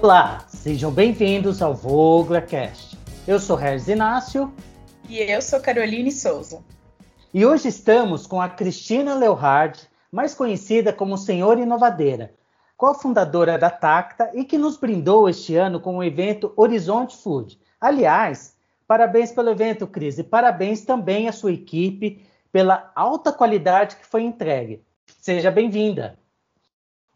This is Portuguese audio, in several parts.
Olá, sejam bem-vindos ao VoglerCast. Eu sou Regis Inácio. E eu sou Caroline Souza. E hoje estamos com a Cristina Leohard, mais conhecida como Senhora Inovadeira, cofundadora da Tacta e que nos brindou este ano com o evento Horizonte Food. Aliás, parabéns pelo evento, Cris, e parabéns também à sua equipe pela alta qualidade que foi entregue. Seja bem-vinda.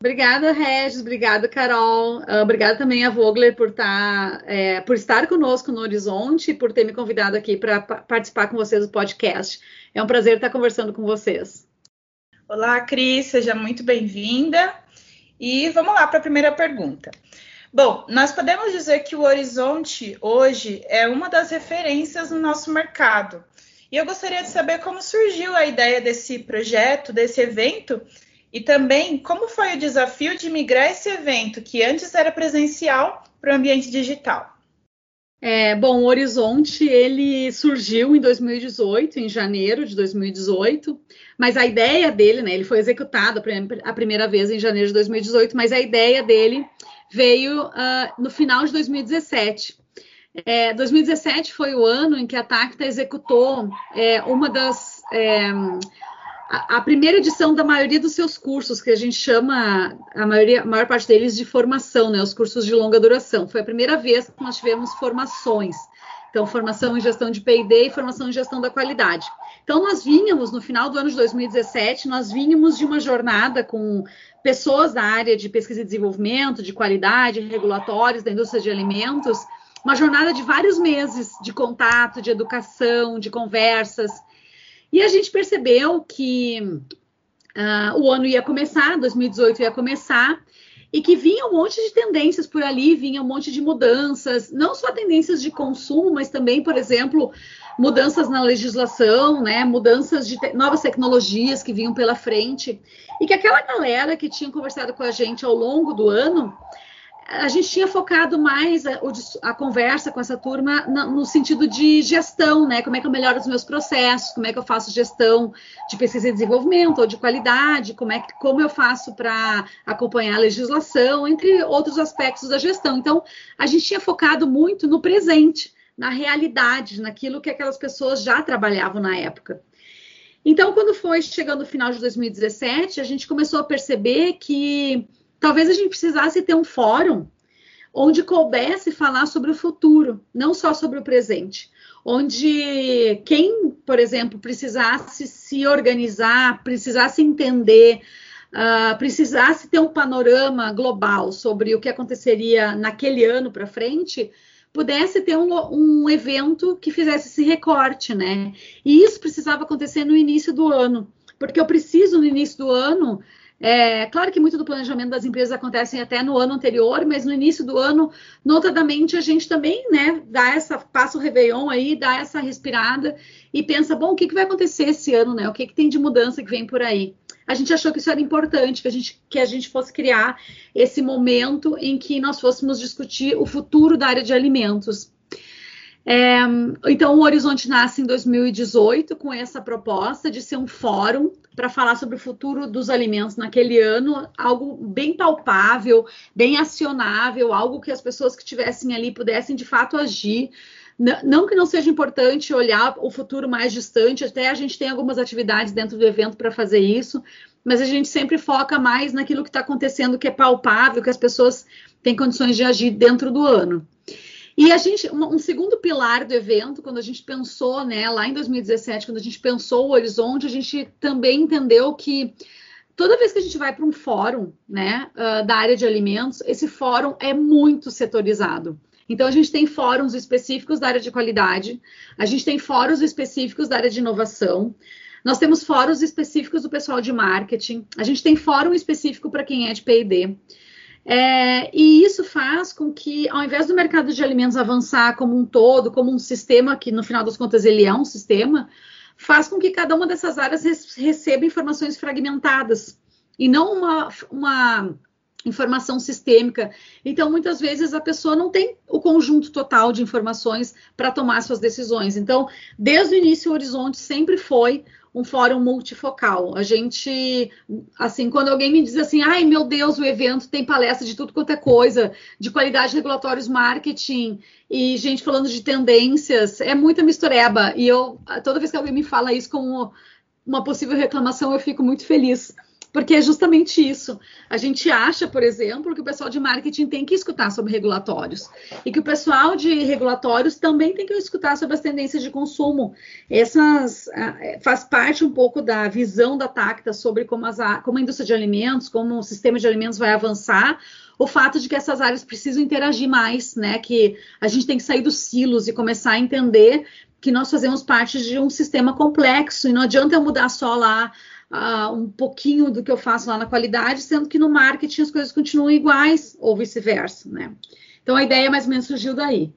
Obrigada, Regis. Obrigada, Carol. Uh, obrigada também a Vogler por, tá, é, por estar conosco no Horizonte e por ter me convidado aqui para participar com vocês do podcast. É um prazer estar conversando com vocês. Olá, Cris. Seja muito bem-vinda. E vamos lá para a primeira pergunta. Bom, nós podemos dizer que o Horizonte hoje é uma das referências no nosso mercado. E eu gostaria de saber como surgiu a ideia desse projeto, desse evento e também como foi o desafio de migrar esse evento, que antes era presencial, para o ambiente digital. É, bom, o Horizonte ele surgiu em 2018, em janeiro de 2018, mas a ideia dele, né, ele foi executado a primeira vez em janeiro de 2018, mas a ideia dele veio uh, no final de 2017. É, 2017 foi o ano em que a Tacta executou é, uma das é, a, primeira edição da maioria dos seus cursos, que a gente chama, a, maioria, a maior parte deles, de formação, né? Os cursos de longa duração. Foi a primeira vez que nós tivemos formações. Então, formação em gestão de P&D e formação em gestão da qualidade. Então, nós vínhamos, no final do ano de 2017, nós vínhamos de uma jornada com pessoas da área de pesquisa e desenvolvimento, de qualidade, regulatórios da indústria de alimentos, uma jornada de vários meses de contato, de educação, de conversas, e a gente percebeu que uh, o ano ia começar, 2018 ia começar, e que vinha um monte de tendências por ali, vinha um monte de mudanças, não só tendências de consumo, mas também, por exemplo, mudanças na legislação, né, mudanças de te novas tecnologias que vinham pela frente, e que aquela galera que tinha conversado com a gente ao longo do ano a gente tinha focado mais a, a conversa com essa turma no, no, sentido de gestão, né? Como é que eu melhoro os meus processos, como é que eu faço gestão de pesquisa e desenvolvimento ou de qualidade, como é que como eu faço para acompanhar a legislação, entre outros aspectos da gestão. Então, a gente tinha focado muito no presente, na realidade, naquilo que aquelas pessoas já trabalhavam na época. Então, quando foi chegando o final de 2017, a gente começou a perceber que Talvez a gente precisasse ter um fórum onde coubesse falar sobre o futuro, não só sobre o presente. Onde quem, por exemplo, precisasse se organizar, precisasse entender, uh, precisasse ter um panorama global sobre o que aconteceria naquele ano para frente, pudesse ter um, um, evento que fizesse esse recorte, né? E isso precisava acontecer no início do ano, porque eu preciso, no início do ano, é, claro que muito do planejamento das empresas acontece até no ano anterior, mas no início do ano, notadamente, a gente também, né, dá essa, passa o Réveillon aí, dá essa respirada e pensa, bom, o que, que vai acontecer esse ano, né? O que, que tem de mudança que vem por aí? A gente achou que isso era importante, que a gente, que a gente fosse criar esse momento em que nós fôssemos discutir o futuro da área de alimentos. É, então, o Horizonte nasce em 2018 com essa proposta de ser um fórum para falar sobre o futuro dos alimentos naquele ano, algo bem palpável, bem acionável, algo que as pessoas que estivessem ali pudessem de fato agir. Não que não seja importante olhar o futuro mais distante, até a gente tem algumas atividades dentro do evento para fazer isso, mas a gente sempre foca mais naquilo que está acontecendo, que é palpável, que as pessoas têm condições de agir dentro do ano. E a gente, um, segundo pilar do evento, quando a gente pensou, né, lá em 2017, quando a gente pensou o horizonte, a gente também entendeu que toda vez que a gente vai para um fórum, né, uh, da área de alimentos, esse fórum é muito setorizado. Então, a gente tem fóruns específicos da área de qualidade, a gente tem fóruns específicos da área de inovação, nós temos fóruns específicos do pessoal de marketing, a gente tem fórum específico para quem é de PD. É, e isso faz com que, ao invés do mercado de alimentos avançar como um todo, como um sistema, que no final das contas ele é um sistema, faz com que cada uma dessas áreas receba informações fragmentadas e não uma, uma informação sistêmica. Então, muitas vezes a pessoa não tem o conjunto total de informações para tomar suas decisões. Então, desde o início, o Horizonte sempre foi um fórum multifocal. A gente, assim, quando alguém me diz assim, ai meu Deus, o evento tem palestra de tudo quanto é coisa, de qualidade regulatórios marketing e gente falando de tendências, é muita mistureba. E eu, toda vez que alguém me fala isso como uma possível reclamação, eu fico muito feliz porque é justamente isso. A gente acha, por exemplo, que o pessoal de marketing tem que escutar sobre regulatórios e que o pessoal de regulatórios também tem que escutar sobre as tendências de consumo. Essas é, faz parte um pouco da visão da Tacta sobre como, as, como a indústria de alimentos, como o sistema de alimentos vai avançar, o fato de que essas áreas precisam interagir mais, né? Que a gente tem que sair dos silos e começar a entender que nós fazemos parte de um sistema complexo e não adianta eu mudar só lá uh, um pouquinho do que eu faço lá na qualidade, sendo que no marketing as coisas continuam iguais ou vice-versa, né? Então a ideia mais ou menos surgiu daí.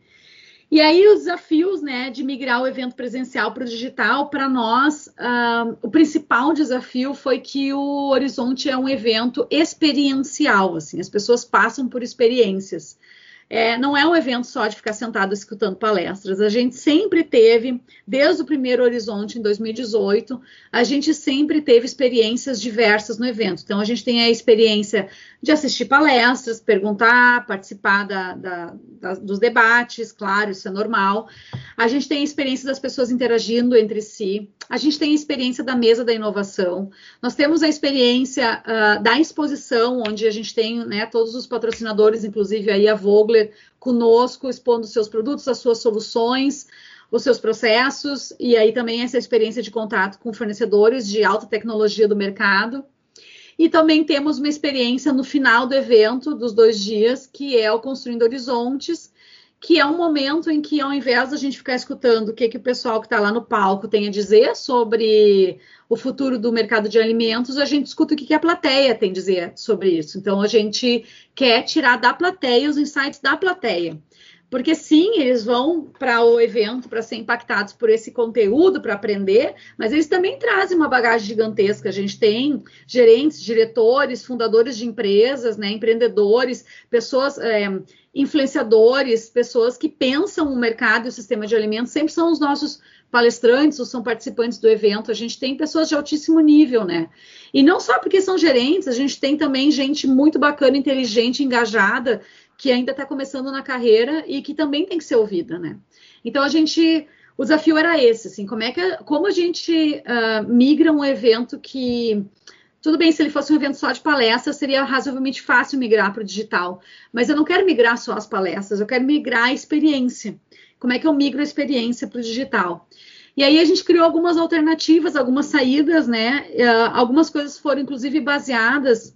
E aí os desafios, né, de migrar o evento presencial para o digital, para nós, uh, o principal desafio foi que o Horizonte é um evento experiencial, assim, as pessoas passam por experiências. É, não é um evento só de ficar sentado escutando palestras. A gente sempre teve, desde o primeiro Horizonte em 2018, a gente sempre teve experiências diversas no evento. Então, a gente tem a experiência de assistir palestras, perguntar, participar da, da, da, dos debates, claro, isso é normal. A gente tem a experiência das pessoas interagindo entre si. A gente tem a experiência da mesa da inovação. Nós temos a experiência uh, da exposição, onde a gente tem né, todos os patrocinadores, inclusive aí a Conosco, expondo seus produtos, as suas soluções os seus processos e aí também essa experiência de contato com fornecedores de alta tecnologia do mercado. E também temos uma experiência no final do evento, dos dois dias, que é o Construindo Horizontes, que é um momento em que, ao invés da gente ficar escutando o que, que o pessoal que está lá no palco tem a dizer sobre o futuro do mercado de alimentos, a gente escuta o que, que a plateia tem a dizer sobre isso. Então, a gente quer tirar da plateia os insights da plateia porque sim, eles vão para o evento para ser impactados por esse conteúdo, para aprender, mas eles também trazem uma bagagem gigantesca. A gente tem gerentes, diretores, fundadores de empresas, né, empreendedores, pessoas, é, influenciadores, pessoas que pensam o mercado e o sistema de alimentos, sempre são os nossos palestrantes ou são participantes do evento. A gente tem pessoas de altíssimo nível, né? E não só porque são gerentes, a gente tem também gente muito bacana, inteligente, engajada, que ainda está começando na carreira e que também tem que ser ouvida, né? Então a gente, o desafio era esse, assim, como é que, como a gente uh, migra um evento que tudo bem, se ele fosse um evento só de palestras, seria razoavelmente fácil migrar para o digital. Mas eu não quero migrar só as palestras, eu quero migrar a experiência. Como é que eu migro a experiência para o digital? E aí a gente criou algumas alternativas, algumas saídas, né? Uh, algumas coisas foram, inclusive, baseadas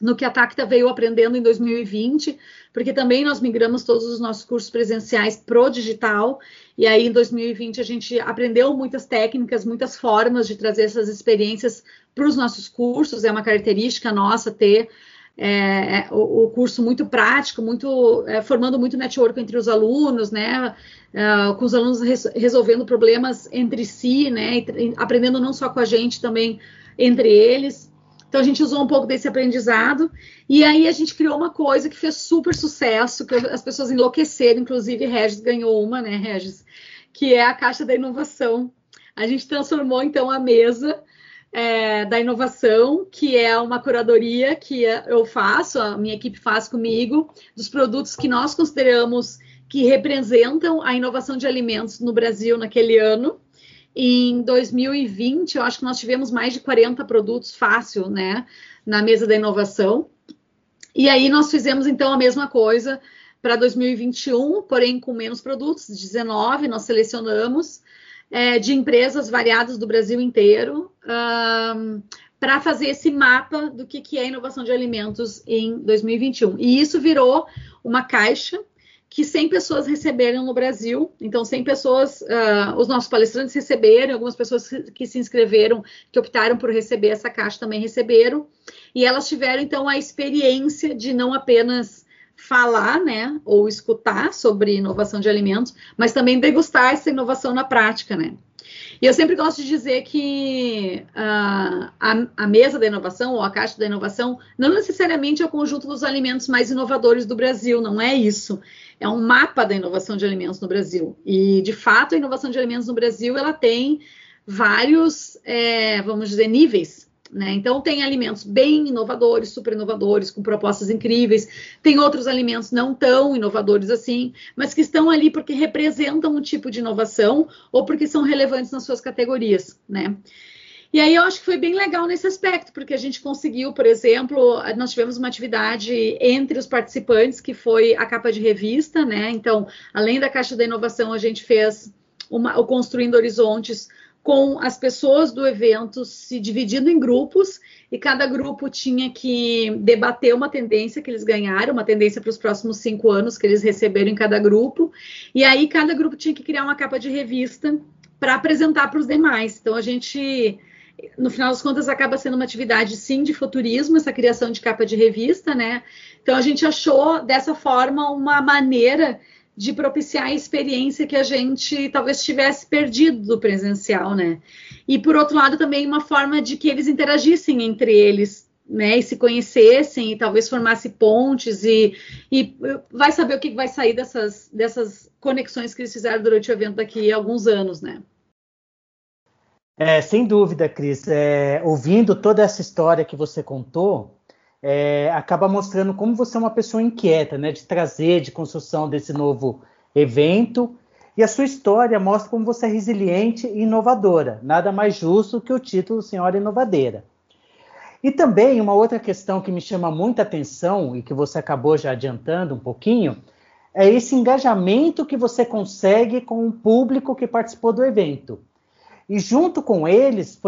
no que a Tacta veio aprendendo em 2020, porque também nós migramos todos os nossos cursos presenciais pro digital, e aí em 2020 a gente aprendeu muitas técnicas, muitas formas de trazer essas experiências para os nossos cursos, é uma característica nossa ter é, é, o, o, curso muito prático, muito é, formando muito network entre os alunos, né, é, com os alunos res, resolvendo problemas entre si, né, e, aprendendo não só com a gente, também entre eles. Então a gente usou um pouco desse aprendizado e aí a gente criou uma coisa que fez super sucesso, que as pessoas enlouqueceram, inclusive Regis ganhou uma, né, Regis, que é a caixa da inovação. A gente transformou então a mesa é, da inovação, que é uma curadoria que eu faço, a minha equipe faz comigo, dos produtos que nós consideramos que representam a inovação de alimentos no Brasil naquele ano. Em 2020, eu acho que nós tivemos mais de 40 produtos fácil, né, na mesa da inovação. E aí nós fizemos então a mesma coisa para 2021, porém com menos produtos, 19 nós selecionamos é, de empresas variadas do Brasil inteiro um, para fazer esse mapa do que, que é inovação de alimentos em 2021. E isso virou uma caixa que 100 pessoas receberam no Brasil. Então, 100 pessoas, uh, os nossos palestrantes receberam, algumas pessoas que se inscreveram, que optaram por receber essa caixa também receberam. E elas tiveram, então, a experiência de não apenas falar, né, ou escutar sobre inovação de alimentos, mas também degustar essa inovação na prática, né. E eu sempre gosto de dizer que uh, a, a, mesa da inovação ou a caixa da inovação não necessariamente é o conjunto dos alimentos mais inovadores do Brasil, não é isso é um mapa da inovação de alimentos no Brasil. E, de fato, a inovação de alimentos no Brasil ela tem vários, é, vamos dizer, níveis. Né? Então, tem alimentos bem inovadores, super inovadores, com propostas incríveis. Tem outros alimentos não tão inovadores assim, mas que estão ali porque representam um tipo de inovação ou porque são relevantes nas suas categorias. Né? E aí eu acho que foi bem legal nesse aspecto, porque a gente conseguiu, por exemplo, nós tivemos uma atividade entre os participantes que foi a capa de revista, né? Então, além da Caixa da Inovação, a gente fez uma, o Construindo Horizontes com as pessoas do evento se dividindo em grupos e cada grupo tinha que debater uma tendência que eles ganharam, uma tendência para os próximos cinco anos que eles receberam em cada grupo. E aí cada grupo tinha que criar uma capa de revista para apresentar para os demais. Então a gente no final das contas, acaba sendo uma atividade, sim, de futurismo, essa criação de capa de revista, né? Então, a gente achou dessa forma uma maneira de propiciar a experiência que a gente talvez tivesse perdido do presencial, né? E, por outro lado, também uma forma de que eles interagissem entre eles, né? E se conhecessem e talvez formasse pontes e, e vai saber o que vai sair dessas, dessas conexões que eles fizeram durante o evento daqui a alguns anos, né? É, sem dúvida, Cris. É, ouvindo toda essa história que você contou, é, acaba mostrando como você é uma pessoa inquieta, né? De trazer, de construção desse novo evento. E a sua história mostra como você é resiliente e inovadora. Nada mais justo que o título Senhora Inovadeira. E também uma outra questão que me chama muita atenção e que você acabou já adiantando um pouquinho é esse engajamento que você consegue com o público que participou do evento. E junto com eles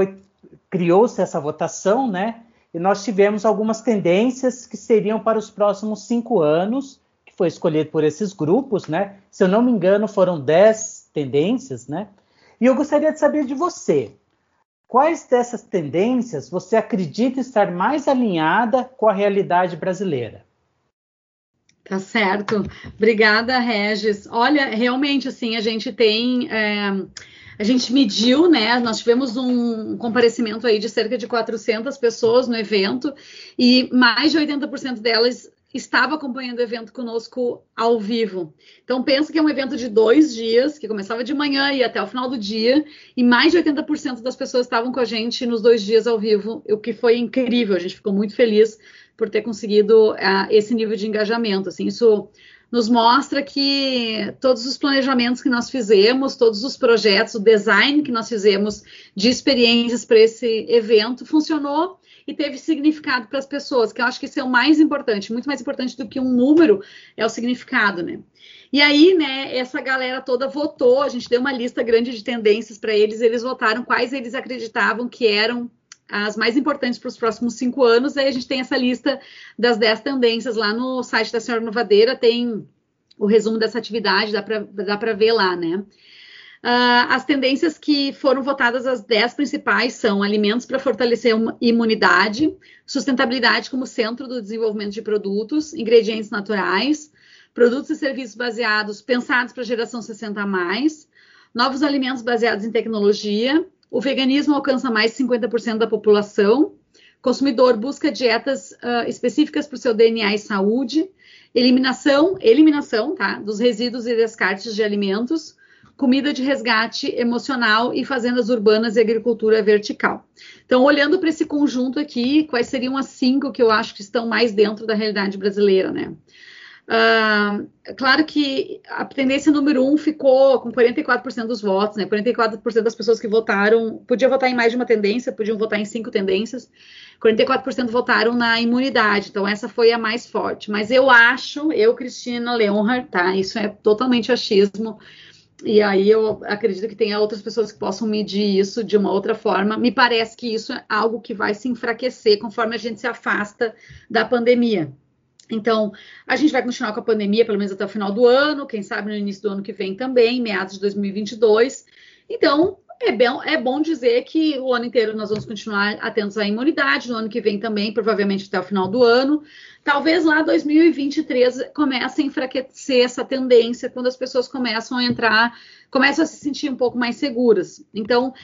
criou-se essa votação, né? E nós tivemos algumas tendências que seriam para os próximos cinco anos, que foi escolhido por esses grupos, né? Se eu não me engano, foram dez tendências, né? E eu gostaria de saber de você, quais dessas tendências você acredita estar mais alinhada com a realidade brasileira? Tá certo. Obrigada, Regis. Olha, realmente, assim, a gente tem. É a gente mediu, né? Nós tivemos um comparecimento aí de cerca de 400 pessoas no evento e mais de 80% delas estava acompanhando o evento conosco ao vivo. Então, pensa que é um evento de dois dias, que começava de manhã e até o final do dia, e mais de 80% das pessoas estavam com a gente nos dois dias ao vivo, o que foi incrível. A gente ficou muito feliz por ter conseguido uh, esse nível de engajamento. Assim, isso nos mostra que todos os planejamentos que nós fizemos, todos os projetos, o design que nós fizemos de experiências para esse evento funcionou e teve significado para as pessoas, que eu acho que isso é o mais importante, muito mais importante do que um número é o significado, né? E aí, né, essa galera toda votou, a gente deu uma lista grande de tendências para eles, eles votaram quais eles acreditavam que eram as mais importantes para os próximos cinco anos. Aí a gente tem essa lista das dez tendências lá no site da Senhora Novadeira, tem o resumo dessa atividade, dá para ver lá, né? Uh, as tendências que foram votadas, as dez principais, são alimentos para fortalecer a imunidade, sustentabilidade como centro do desenvolvimento de produtos, ingredientes naturais, produtos e serviços baseados, pensados para a geração 60 a mais, novos alimentos baseados em tecnologia, o veganismo alcança mais de 50% da população. Consumidor busca dietas uh, específicas para o seu DNA e saúde. Eliminação, eliminação, tá? Dos resíduos e descartes de alimentos. Comida de resgate emocional e fazendas urbanas e agricultura vertical. Então, olhando para esse conjunto aqui, quais seriam as cinco que eu acho que estão mais dentro da realidade brasileira, né? Uh, claro que a tendência número um ficou com 44% dos votos, né? 44% das pessoas que votaram podiam votar em mais de uma tendência, podiam votar em cinco tendências. 44% votaram na imunidade, então essa foi a mais forte. Mas eu acho, eu, Cristina Leonhardt, tá? Isso é totalmente achismo. E aí eu acredito que tenha outras pessoas que possam medir isso de uma outra forma. Me parece que isso é algo que vai se enfraquecer conforme a gente se afasta da pandemia. Então, a gente vai continuar com a pandemia pelo menos até o final do ano, quem sabe no início do ano que vem também, meados de 2022. Então, é bom, é bom dizer que o ano inteiro nós vamos continuar atentos à imunidade, no ano que vem também, provavelmente até o final do ano. Talvez lá 2023 comece a enfraquecer essa tendência, quando as pessoas começam a entrar, começam a se sentir um pouco mais seguras. Então,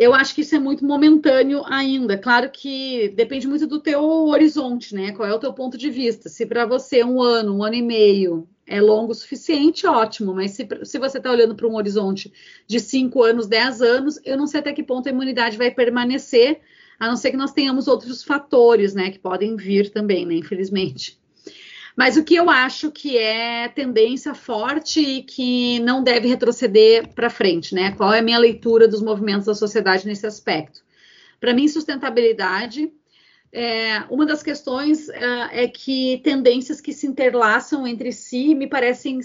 eu acho que isso é muito momentâneo ainda. Claro que depende muito do teu horizonte, né? Qual é o teu ponto de vista? Se para você um ano, um ano e meio é longo o suficiente, ótimo, mas se, se você está olhando para um horizonte de 5 anos, 10 anos, eu não sei até que ponto a imunidade vai permanecer, a não ser que nós tenhamos outros fatores, né, que podem vir também, né, infelizmente. Mas o que eu acho que é tendência forte e que não deve retroceder para frente, né? Qual é a minha leitura dos movimentos da sociedade nesse aspecto? Para mim, sustentabilidade é, uma das questões é, é, que tendências que se interlaçam entre si me parecem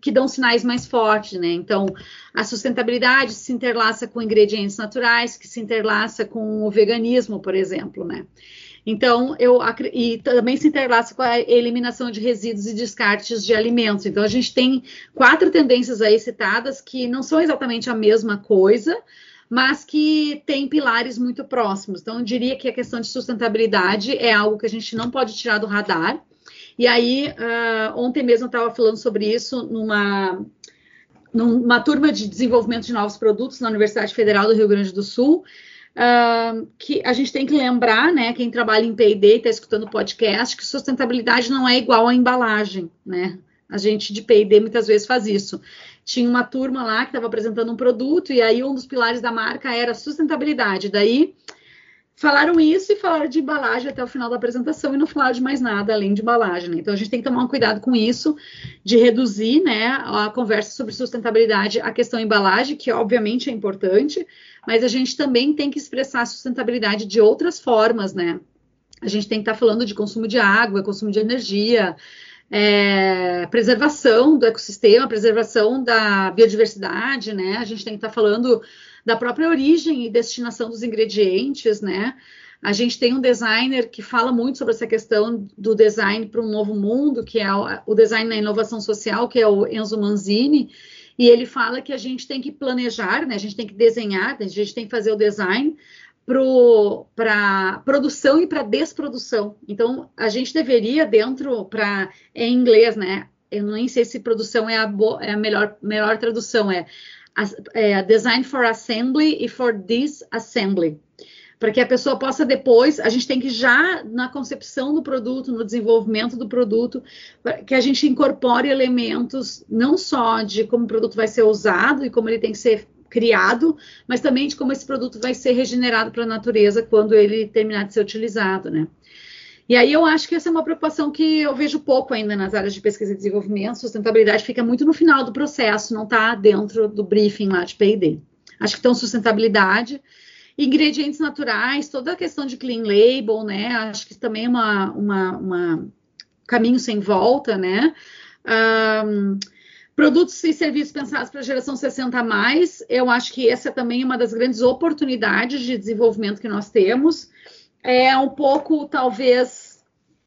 que dão sinais mais fortes, né? Então, a sustentabilidade se interlaça com ingredientes naturais, que se interlaça com o veganismo, por exemplo, né? Então, eu e também se interlaça com a eliminação de resíduos e descartes de alimentos. Então, a gente tem quatro tendências aí citadas que não são exatamente a mesma coisa, mas que tem pilares muito próximos. Então, eu diria que a questão de sustentabilidade é algo que a gente não pode tirar do radar. E aí, uh, ontem mesmo eu estava falando sobre isso numa, numa turma de desenvolvimento de novos produtos na Universidade Federal do Rio Grande do Sul. Que a gente tem que lembrar, né, quem trabalha em P&D e está escutando podcast, que sustentabilidade não é igual à embalagem, né? A gente de P&D muitas vezes faz isso tinha uma turma lá que estava apresentando um produto, e aí um dos pilares da marca era sustentabilidade. Daí falaram isso e falaram de embalagem até o final da apresentação e não falaram de mais nada além de embalagem. Né? Então a gente tem que tomar um cuidado com isso, de reduzir né, a conversa sobre sustentabilidade à questão embalagem, que obviamente é importante, mas a gente também tem que expressar a sustentabilidade de outras formas, né? A gente tem que estar tá falando de consumo de água, consumo de energia, é, preservação do ecossistema, preservação da biodiversidade, né? A gente tem que estar tá falando da própria origem e destinação dos ingredientes, né? A gente tem um designer que fala muito sobre essa questão do design para um novo mundo, que é o design na inovação social, que é o Enzo Manzini, e ele fala que a gente tem que planejar, né? A gente tem que desenhar, a gente tem que fazer o design para produção e para desprodução. Então, a gente deveria, dentro, para em inglês, né? Eu nem sei se produção é a, é a melhor, melhor tradução, é, é design for assembly e for disassembly. Para que a pessoa possa depois, a gente tem que já na concepção do produto, no desenvolvimento do produto, que a gente incorpore elementos não só de como o produto vai ser usado e como ele tem que ser criado, mas também de como esse produto vai ser regenerado para a natureza quando ele terminar de ser utilizado, né? E aí eu acho que essa é uma preocupação que eu vejo pouco ainda nas áreas de pesquisa e desenvolvimento. Sustentabilidade fica muito no final do processo, não está dentro do briefing lá de P&D. Acho que então sustentabilidade, ingredientes naturais, toda a questão de clean label, né? Acho que também é uma, uma, uma caminho sem volta, né? Um, Produtos e serviços pensados para a geração 60 a mais, eu acho que essa é também uma das grandes oportunidades de desenvolvimento que nós temos. É um pouco, talvez,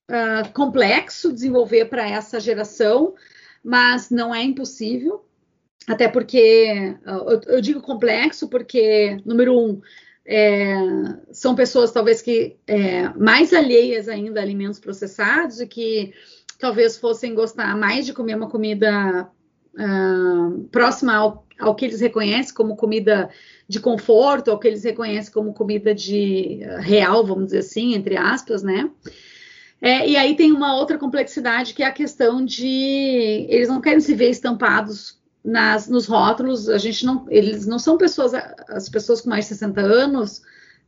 uh, complexo desenvolver para essa geração, mas não é impossível. Até porque, uh, eu, eu, digo complexo porque, número um, é, são pessoas talvez que é, mais alheias ainda a alimentos processados e que talvez fossem gostar mais de comer uma comida uh, próxima ao, ao, que eles reconhecem como comida de conforto, ao que eles reconhecem como comida de uh, real, vamos dizer assim, entre aspas, né? É, e aí tem uma outra complexidade que é a questão de eles não querem se ver estampados nas, nos rótulos. A gente não, eles não são pessoas, as pessoas com mais de 60 anos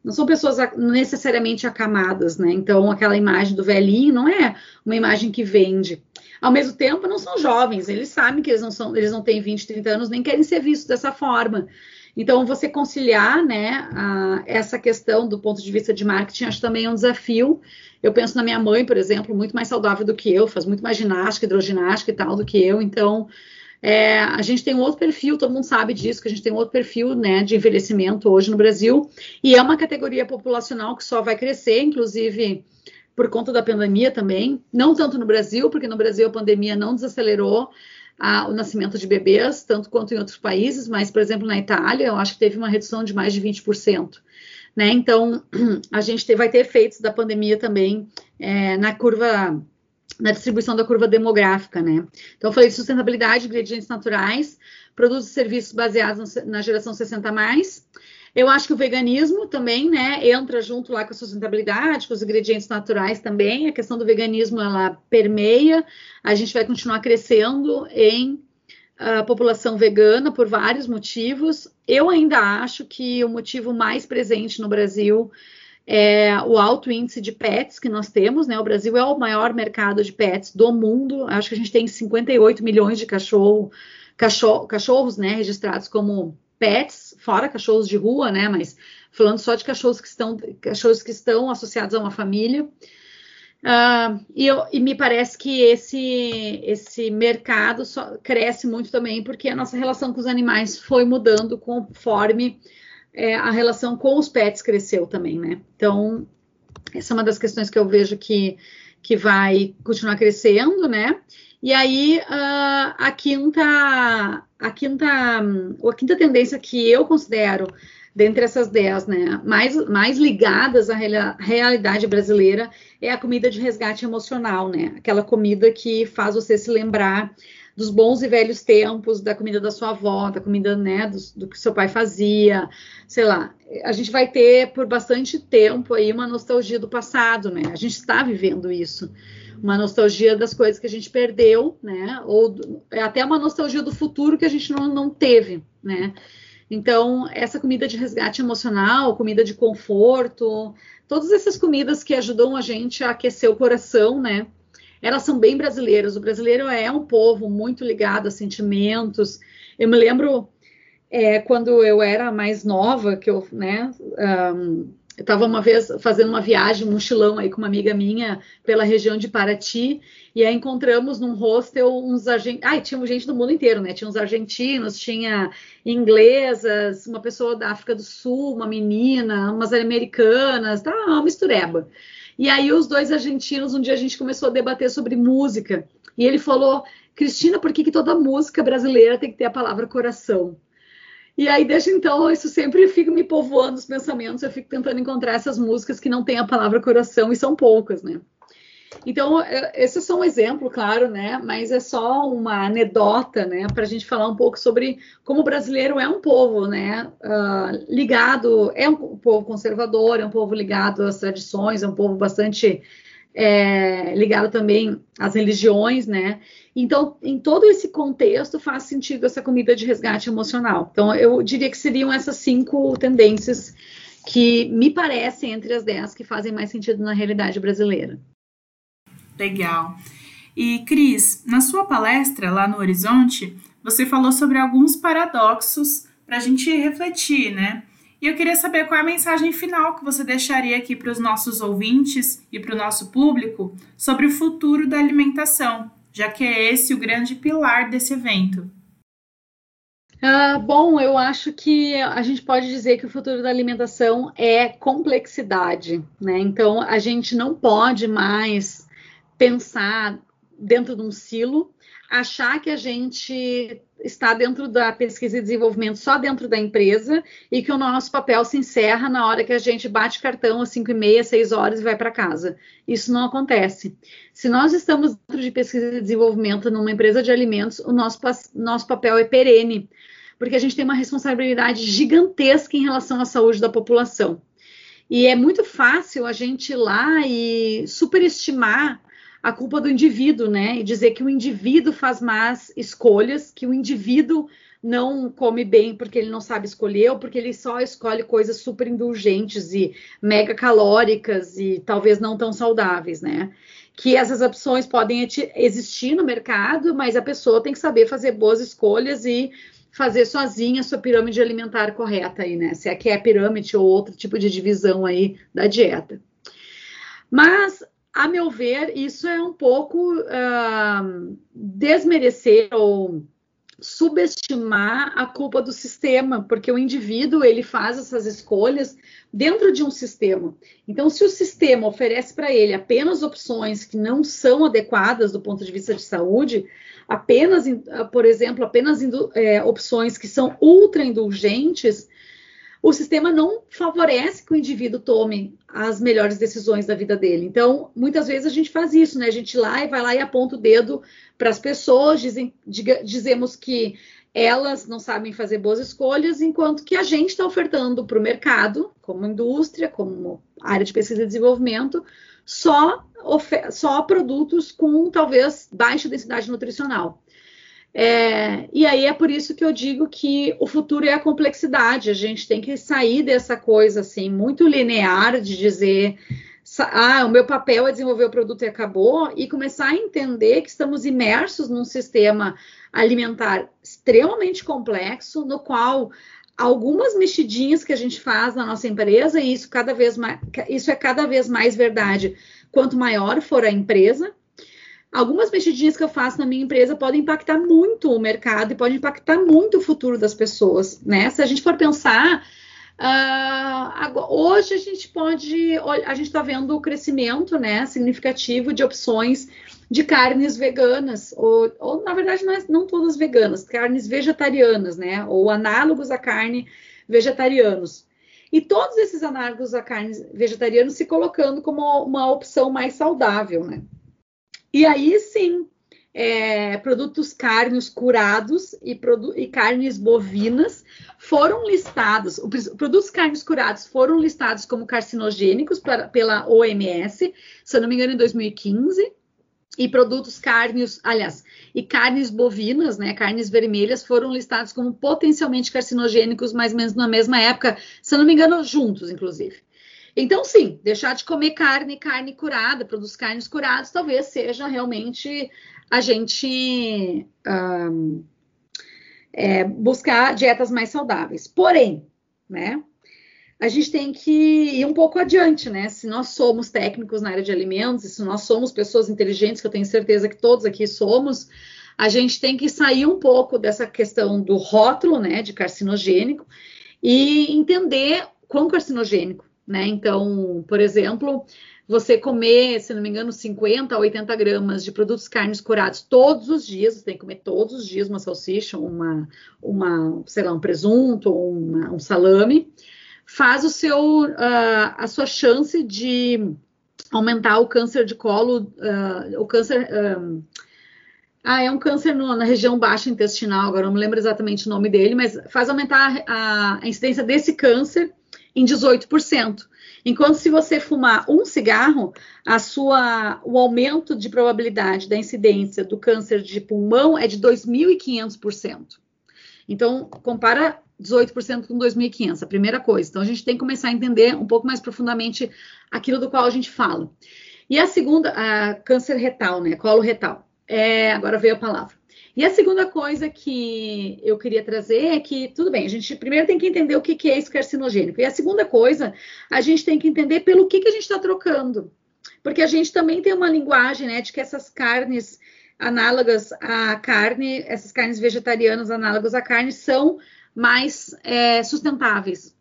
não são pessoas necessariamente acamadas, né? Então aquela imagem do velhinho não é uma imagem que vende. Ao mesmo tempo, não são jovens, eles sabem que eles não, são, eles não têm 20, 30 anos, nem querem ser vistos dessa forma. Então, você conciliar né, a, essa questão do ponto de vista de marketing, acho também um desafio. Eu penso na minha mãe, por exemplo, muito mais saudável do que eu, faz muito mais ginástica, hidroginástica e tal do que eu. Então, é, a gente tem um outro perfil, todo mundo sabe disso, que a gente tem um outro perfil né, de envelhecimento hoje no Brasil, e é uma categoria populacional que só vai crescer, inclusive por conta da pandemia também, não tanto no Brasil, porque no Brasil a pandemia não desacelerou a, o nascimento de bebês, tanto quanto em outros países, mas, por exemplo, na Itália, eu acho que teve uma redução de mais de 20%. Né? Então, a gente vai ter efeitos da pandemia também é, na curva, na distribuição da curva demográfica, né? Então, eu falei de sustentabilidade, ingredientes naturais, produtos e serviços baseados na geração 60 mais. Eu acho que o veganismo também, né, entra junto lá com a sustentabilidade, com os ingredientes naturais também. A questão do veganismo ela permeia. A gente vai continuar crescendo em uh, população vegana por vários motivos. Eu ainda acho que o motivo mais presente no Brasil é o alto índice de pets que nós temos, né? O Brasil é o maior mercado de pets do mundo. Acho que a gente tem 58 milhões de cachorro, cachorro, cachorros, né, registrados como pets, fora cachorros de rua, né? Mas falando só de cachorros que estão, cachorros que estão associados a uma família. Uh, e, eu, e, me parece que esse, esse mercado cresce muito também porque a nossa relação com os animais foi mudando conforme é, a relação com os pets cresceu também, né? Então, essa é uma das questões que eu vejo que, que vai continuar crescendo, né? E aí, uh, a quinta, a quinta, a quinta tendência que eu considero dentre essas dez, né, mais, mais ligadas à realidade brasileira é a comida de resgate emocional, né? Aquela comida que faz você se lembrar dos bons e velhos tempos, da comida da sua avó, da comida, né, do, do, que seu pai fazia, sei lá. A gente vai ter por bastante tempo aí uma nostalgia do passado, né? A gente está vivendo isso uma nostalgia das coisas que a gente perdeu, né? Ou é até uma nostalgia do futuro que a gente não, não teve, né? Então, essa comida de resgate emocional, comida de conforto, todas essas comidas que ajudam a gente a aquecer o coração, né? Elas são bem brasileiras. O brasileiro é um povo muito ligado a sentimentos. Eu me lembro é, quando eu era mais nova, que eu, né? Um, eu estava uma vez fazendo uma viagem, um mochilão aí com uma amiga minha pela região de Paraty, e aí encontramos num hostel uns argentinos. Ai, tinha gente do mundo inteiro, né? Tinha uns argentinos, tinha inglesas, uma pessoa da África do Sul, uma menina, umas americanas, tá uma mistureba. E aí os dois argentinos, um dia a gente começou a debater sobre música, e ele falou: Cristina, por que, que toda música brasileira tem que ter a palavra coração? E aí, desde então, isso sempre fica me povoando os pensamentos. Eu fico tentando encontrar essas músicas que não têm a palavra coração, e são poucas, né? Então, é, esse é só um exemplo, claro, né? Mas é só uma anedota, né? Para a gente falar um pouco sobre como o brasileiro é um povo, né? Uh, ligado, é um povo conservador, é um povo ligado às tradições, é um povo bastante é, ligado também às religiões, né? Então, em todo esse contexto, faz sentido essa comida de resgate emocional. Então, eu diria que seriam essas cinco tendências que me parecem entre as dez que fazem mais sentido na realidade brasileira. Legal. E, Cris, na sua palestra lá no Horizonte, você falou sobre alguns paradoxos para a gente refletir, né? E eu queria saber qual é a mensagem final que você deixaria aqui para os nossos ouvintes e para o nosso público sobre o futuro da alimentação, já que é esse o grande pilar desse evento. Ah, bom, eu acho que a gente pode dizer que o futuro da alimentação é complexidade, né? Então a gente não pode mais pensar dentro de um silo, achar que a gente está dentro da pesquisa e desenvolvimento só dentro da empresa e que o nosso papel se encerra na hora que a gente bate cartão às 5 e meia, 6 horas e vai para casa. Isso não acontece. Se nós estamos dentro de pesquisa e desenvolvimento numa empresa de alimentos, o nosso, nosso papel é perene, porque a gente tem uma responsabilidade gigantesca em relação à saúde da população. E é muito fácil a gente ir lá e superestimar a culpa do indivíduo, né? E dizer que o indivíduo faz más escolhas, que o indivíduo não come bem porque ele não sabe escolher ou porque ele só escolhe coisas super indulgentes e mega calóricas e talvez não tão saudáveis, né? Que essas opções podem existir no mercado, mas a pessoa tem que saber fazer boas escolhas e fazer sozinha a sua pirâmide alimentar correta aí, né? Se é que é pirâmide ou outro tipo de divisão aí da dieta. Mas a meu ver, isso é um pouco uh, desmerecer ou subestimar a culpa do sistema, porque o indivíduo ele faz essas escolhas dentro de um sistema. Então, se o sistema oferece para ele apenas opções que não são adequadas do ponto de vista de saúde, apenas, por exemplo, apenas é, opções que são ultra indulgentes, o sistema não favorece que o indivíduo tome as melhores decisões da vida dele. Então, muitas vezes a gente faz isso, né? A gente lá e vai lá e aponta o dedo para as pessoas, dizem, diga, dizemos que elas não sabem fazer boas escolhas, enquanto que a gente está ofertando para o mercado, como indústria, como área de pesquisa e desenvolvimento, só, só produtos com talvez baixa densidade nutricional. É, e aí é por isso que eu digo que o futuro é a complexidade. A gente tem que sair dessa coisa assim muito linear de dizer ah, o meu papel é desenvolver o produto e acabou, e começar a entender que estamos imersos num sistema alimentar extremamente complexo, no qual algumas mexidinhas que a gente faz na nossa empresa, e isso cada vez mais, isso é cada vez mais verdade quanto maior for a empresa, algumas mexidinhas que eu faço na minha empresa podem impactar muito o mercado e podem impactar muito o futuro das pessoas, né? Se a gente for pensar, uh, hoje a gente pode, a gente está vendo o crescimento, né, significativo de opções de carnes veganas, ou, ou na verdade não, é, não todas veganas, carnes vegetarianas, né, ou análogos à carne vegetarianos. E todos esses análogos a carnes vegetarianas se colocando como uma opção mais saudável, né? E aí sim, é, produtos carnes curados e, produ e, carnes bovinas foram listados, os produtos carnes curados foram listados como carcinogênicos pra, pela OMS, se eu não me engano, em 2015. E produtos carnes, aliás, e carnes bovinas, né, carnes vermelhas, foram listados como potencialmente carcinogênicos, mais ou menos na mesma época, se eu não me engano, juntos, inclusive. Então, sim, deixar de comer carne, carne curada, produtos carnes curados, talvez seja realmente a gente um, é, buscar dietas mais saudáveis. Porém, né, a gente tem que ir um pouco adiante, né? Se nós somos técnicos na área de alimentos, se nós somos pessoas inteligentes, que eu tenho certeza que todos aqui somos, a gente tem que sair um pouco dessa questão do rótulo, né, de carcinogênico e entender quão carcinogênico né? Então, por exemplo, você comer, se não me engano, 50 a 80 gramas de produtos carnes curados todos os dias, você tem que comer todos os dias uma salsicha, uma, uma sei lá, um presunto, uma, um salame, faz o seu, uh, a sua chance de aumentar o câncer de colo, uh, o câncer. Uh, ah, é um câncer no, na região baixa intestinal, agora não me lembro exatamente o nome dele, mas faz aumentar a, a incidência desse câncer em 18%. Enquanto se você fumar um cigarro, a sua, o aumento de probabilidade da incidência do câncer de pulmão é de 2.500%. Então, compara 18% com 2.500, a primeira coisa. Então, a gente tem que começar a entender um pouco mais profundamente aquilo do qual a gente fala. E a segunda, a câncer retal, né? Colo retal. É, agora veio a palavra. E a segunda coisa que eu queria trazer é que, tudo bem, a gente primeiro tem que entender o que, que é esse carcinogênico. E a segunda coisa, a gente tem que entender pelo que, que a gente está trocando. Porque a gente também tem uma linguagem, né, de que essas carnes análogas à carne, essas carnes vegetarianas análogas à carne, são mais é, sustentáveis.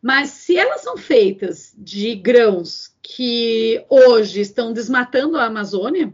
Mas se elas são feitas de grãos que hoje estão desmatando a Amazônia,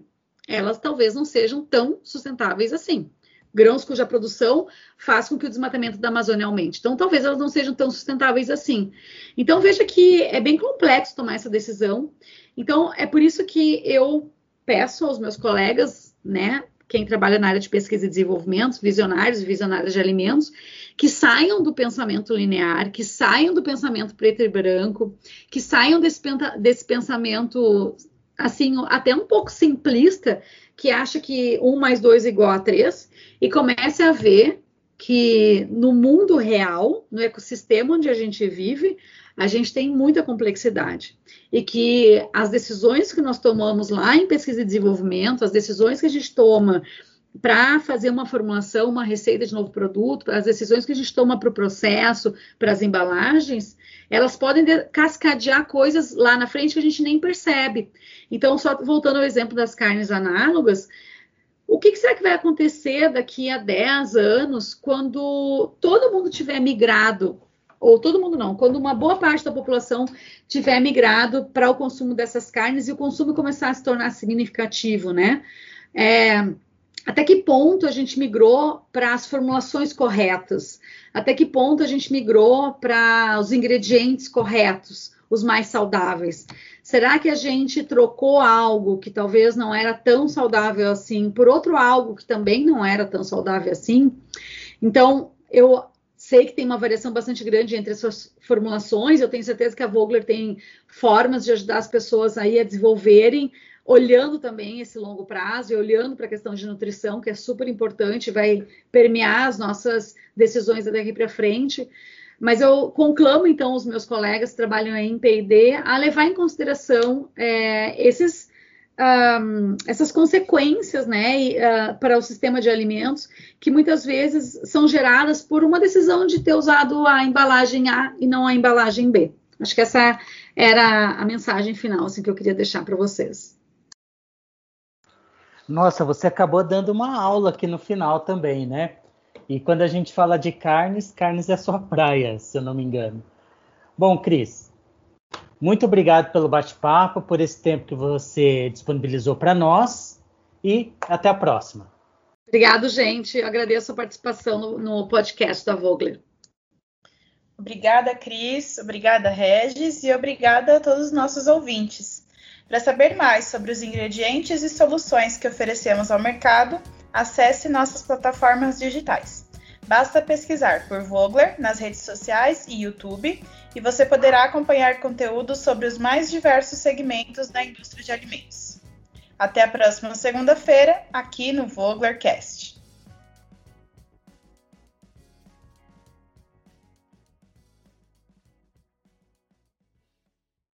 elas talvez não sejam tão sustentáveis assim. Grãos cuja produção faz com que o desmatamento da Amazônia aumente. Então, talvez elas não sejam tão sustentáveis assim. Então, veja que é bem complexo tomar essa decisão. Então, é por isso que eu peço aos meus colegas, né, quem trabalha na área de pesquisa e desenvolvimento, visionários e visionárias de alimentos, que saiam do pensamento linear, que saiam do pensamento preto e branco, que saiam desse, desse pensamento assim, até um pouco simplista, que acha que um mais dois é igual a três, e comece a ver que no mundo real, no ecossistema onde a gente vive, a gente tem muita complexidade. E que as decisões que nós tomamos lá em pesquisa e desenvolvimento, as decisões que a gente toma para fazer uma formulação, uma receita de novo produto, as decisões que a gente toma para o processo, para as embalagens, elas podem cascadear coisas lá na frente que a gente nem percebe. Então, só voltando ao exemplo das carnes análogas, o que, que, será que vai acontecer daqui a 10 anos quando todo mundo tiver migrado, ou todo mundo não, quando uma boa parte da população tiver migrado para o consumo dessas carnes e o consumo começar a se tornar significativo, né? É, até que ponto a gente migrou para as formulações corretas? Até que ponto a gente migrou para os ingredientes corretos, os mais saudáveis? Será que a gente trocou algo que talvez não era tão saudável assim por outro algo que também não era tão saudável assim? Então, eu sei que tem uma variação bastante grande entre as suas formulações. Eu tenho certeza que a Vogler tem formas de ajudar as pessoas aí a desenvolverem olhando também esse longo prazo e olhando para a questão de nutrição, que é super importante, vai permear as nossas decisões daqui para frente. Mas eu conclamo, então, os meus colegas que trabalham em P&D a levar em consideração é, esses, um, essas consequências né, uh, para o sistema de alimentos, que muitas vezes são geradas por uma decisão de ter usado a embalagem A e não a embalagem B. Acho que essa era a mensagem final assim, que eu queria deixar para vocês. Nossa, você acabou dando uma aula aqui no final também, né? E quando a gente fala de carnes, carnes é sua praia, se eu não me engano. Bom, Cris, muito obrigado pelo bate-papo, por esse tempo que você disponibilizou para nós e até a próxima. Obrigado, gente. Eu agradeço a participação no, no podcast da Vogler. Obrigada, Cris. Obrigada, Regis. E obrigada a todos os nossos ouvintes. Para saber mais sobre os ingredientes e soluções que oferecemos ao mercado, acesse nossas plataformas digitais. Basta pesquisar por Vogler nas redes sociais e YouTube e você poderá acompanhar conteúdos sobre os mais diversos segmentos da indústria de alimentos. Até a próxima segunda-feira, aqui no Voglercast.